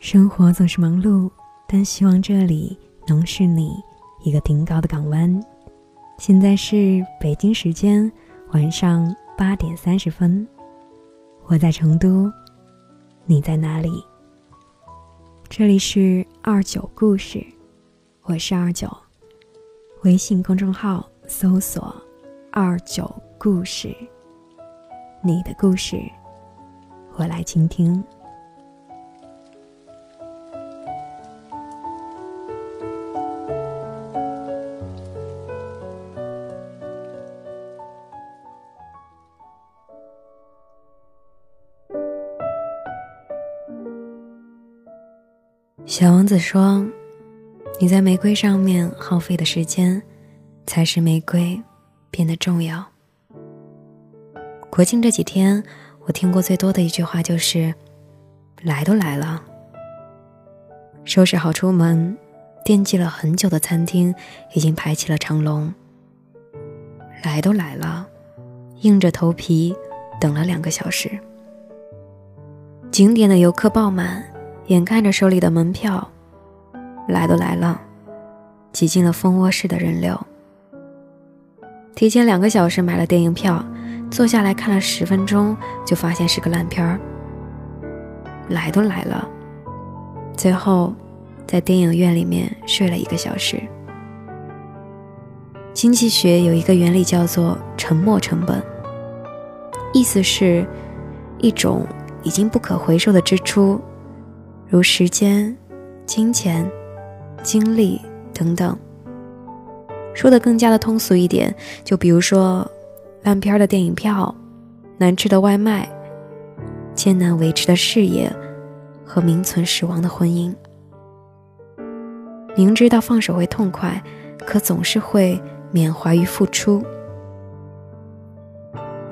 生活总是忙碌，但希望这里能是你一个顶高的港湾。现在是北京时间晚上八点三十分，我在成都，你在哪里？这里是二九故事，我是二九，微信公众号搜索“二九故事”，你的故事，我来倾听。小王子说：“你在玫瑰上面耗费的时间，才使玫瑰变得重要。”国庆这几天，我听过最多的一句话就是：“来都来了。”收拾好出门，惦记了很久的餐厅已经排起了长龙。来都来了，硬着头皮等了两个小时。景点的游客爆满。眼看着手里的门票，来都来了，挤进了蜂窝式的人流。提前两个小时买了电影票，坐下来看了十分钟，就发现是个烂片儿。来都来了，最后在电影院里面睡了一个小时。经济学有一个原理叫做沉没成本，意思是，一种已经不可回收的支出。如时间、金钱、精力等等。说的更加的通俗一点，就比如说烂片的电影票、难吃的外卖、艰难维持的事业和名存实亡的婚姻。明知道放手会痛快，可总是会缅怀于付出。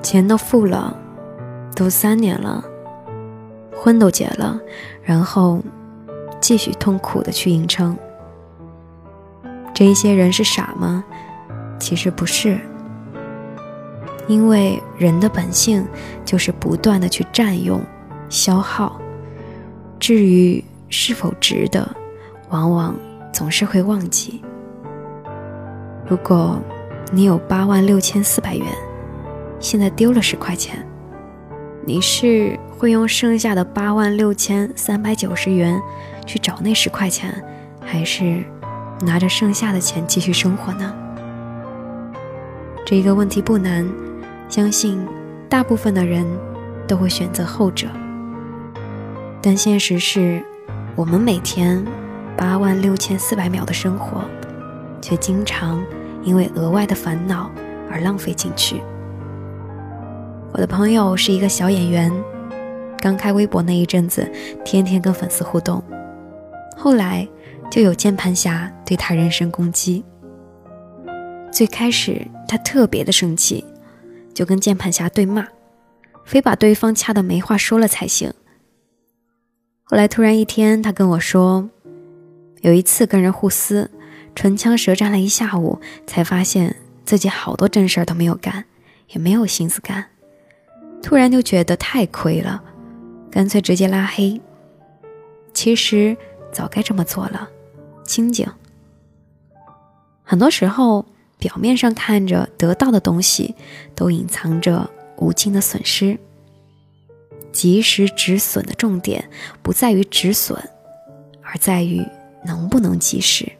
钱都付了，都三年了。婚都结了，然后继续痛苦的去硬撑。这一些人是傻吗？其实不是，因为人的本性就是不断的去占用、消耗。至于是否值得，往往总是会忘记。如果你有八万六千四百元，现在丢了十块钱，你是？会用剩下的八万六千三百九十元去找那十块钱，还是拿着剩下的钱继续生活呢？这一个问题不难，相信大部分的人都会选择后者。但现实是，我们每天八万六千四百秒的生活，却经常因为额外的烦恼而浪费进去。我的朋友是一个小演员。刚开微博那一阵子，天天跟粉丝互动，后来就有键盘侠对他人身攻击。最开始他特别的生气，就跟键盘侠对骂，非把对方掐的没话说了才行。后来突然一天，他跟我说，有一次跟人互撕，唇枪舌战了一下午，才发现自己好多正事儿都没有干，也没有心思干，突然就觉得太亏了。干脆直接拉黑。其实早该这么做了，清静。很多时候，表面上看着得到的东西，都隐藏着无尽的损失。及时止损的重点不在于止损，而在于能不能及时。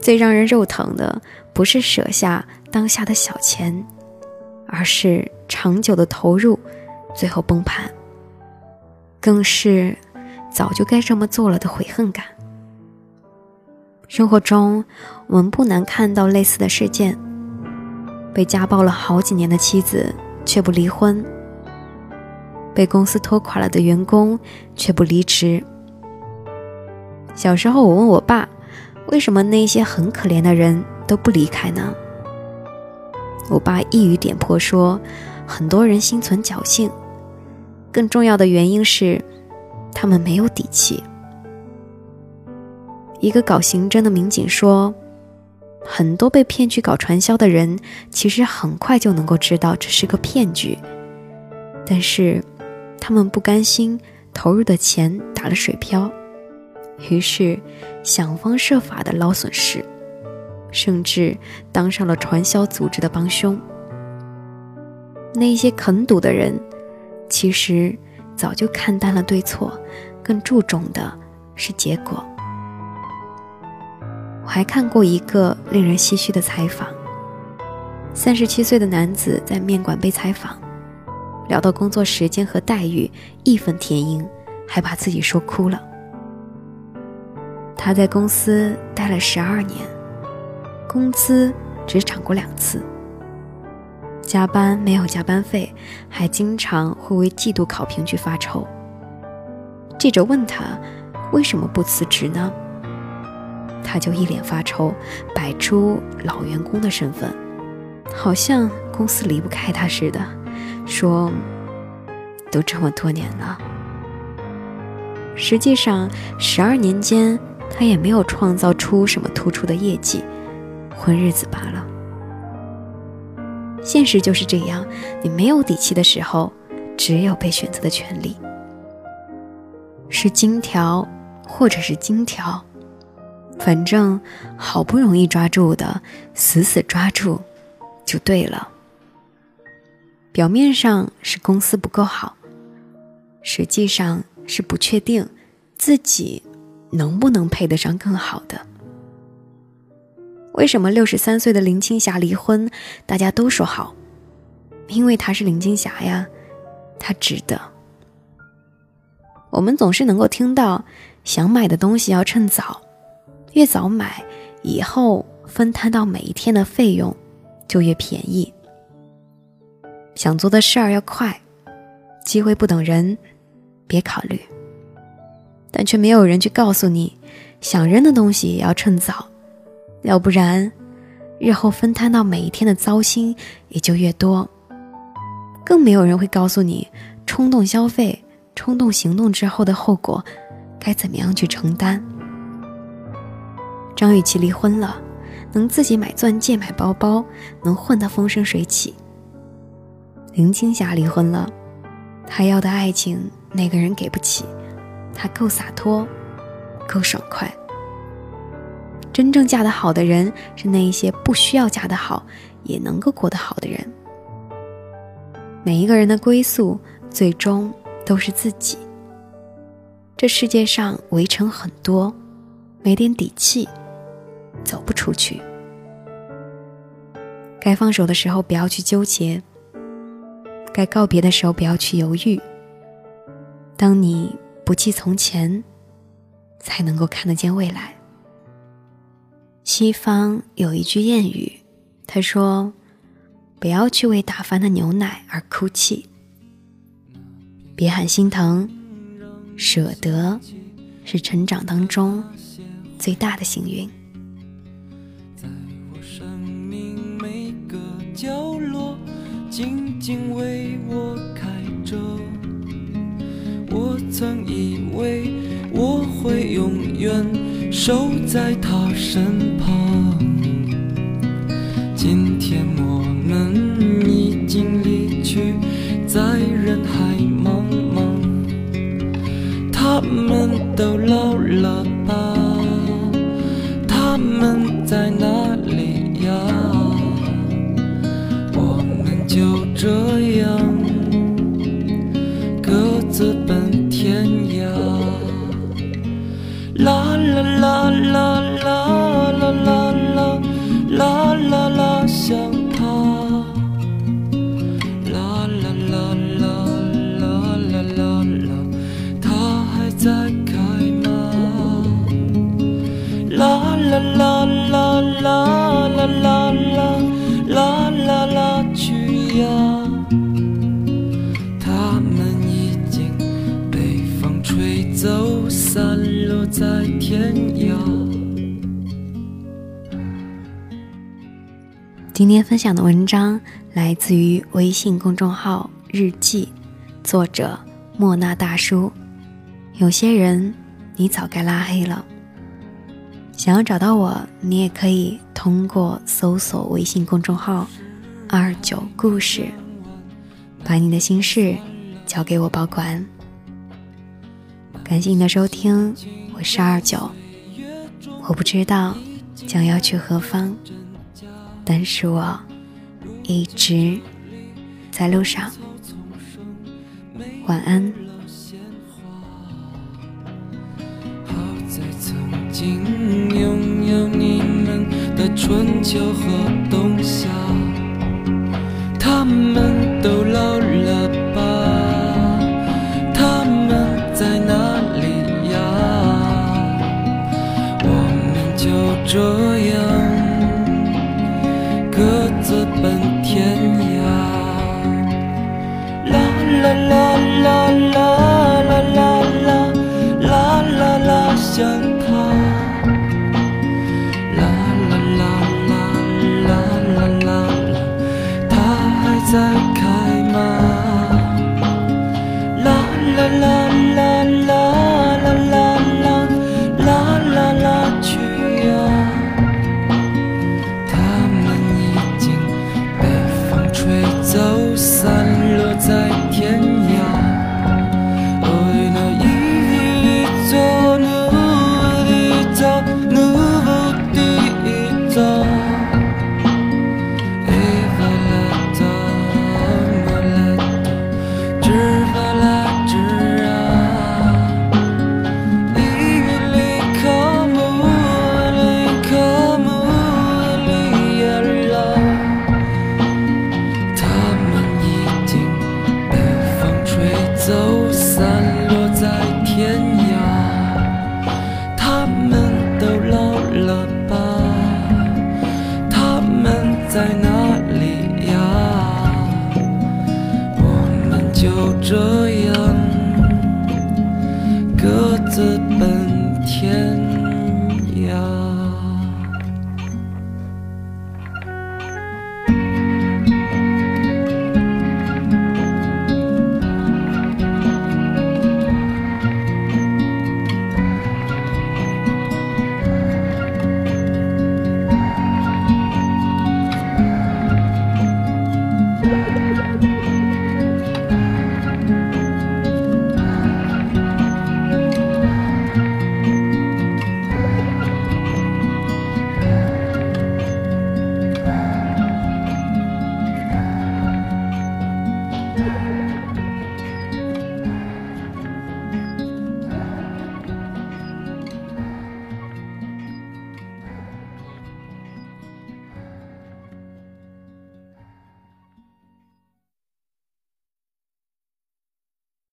最让人肉疼的，不是舍下当下的小钱，而是长久的投入，最后崩盘。更是早就该这么做了的悔恨感。生活中，我们不难看到类似的事件：被家暴了好几年的妻子却不离婚；被公司拖垮了的员工却不离职。小时候，我问我爸，为什么那些很可怜的人都不离开呢？我爸一语点破说，很多人心存侥幸。更重要的原因是，他们没有底气。一个搞刑侦的民警说，很多被骗去搞传销的人，其实很快就能够知道这是个骗局。但是他们不甘心投入的钱打了水漂，于是想方设法的捞损失，甚至当上了传销组织的帮凶。那些肯赌的人，其实早就看淡了对错，更注重的是结果。还看过一个令人唏嘘的采访：三十七岁的男子在面馆被采访，聊到工作时间和待遇，义愤填膺，还把自己说哭了。他在公司待了十二年，工资只涨过两次，加班没有加班费，还经常会为季度考评局发愁。记者问他为什么不辞职呢？他就一脸发愁，摆出老员工的身份，好像公司离不开他似的，说：“都这么多年了。”实际上，十二年间他也没有创造出什么突出的业绩，混日子罢了。现实就是这样，你没有底气的时候，只有被选择的权利，是金条，或者是金条。反正好不容易抓住的，死死抓住，就对了。表面上是公司不够好，实际上是不确定自己能不能配得上更好的。为什么六十三岁的林青霞离婚，大家都说好？因为她是林青霞呀，她值得。我们总是能够听到，想买的东西要趁早。越早买，以后分摊到每一天的费用就越便宜。想做的事儿要快，机会不等人，别考虑。但却没有人去告诉你，想扔的东西也要趁早，要不然日后分摊到每一天的糟心也就越多。更没有人会告诉你，冲动消费、冲动行动之后的后果该怎么样去承担。张雨绮离婚了，能自己买钻戒、买包包，能混得风生水起。林青霞离婚了，她要的爱情那个人给不起，她够洒脱，够爽快。真正嫁得好的人，是那一些不需要嫁得好，也能够过得好的人。每一个人的归宿，最终都是自己。这世界上围城很多，没点底气。走不出去，该放手的时候不要去纠结，该告别的时候不要去犹豫。当你不记从前，才能够看得见未来。西方有一句谚语，他说：“不要去为打翻的牛奶而哭泣，别喊心疼，舍得是成长当中最大的幸运。”角落静静为我开着，我曾以为我会永远守在他身旁。今天我们已经离去，在人海茫茫。他们都老了就这样，各自奔天涯。啦啦啦啦啦啦啦啦啦啦啦，想他。啦啦啦啦啦啦啦啦，他还在开吗？啦啦啦天涯。今天分享的文章来自于微信公众号“日记”，作者莫那大叔。有些人你早该拉黑了。想要找到我，你也可以通过搜索微信公众号。二九故事，把你的心事交给我保管。感谢你的收听，我是二九。我不知道将要去何方，但是我一直在路上。晚安。好在曾经拥有你们的春秋和冬夏，他们这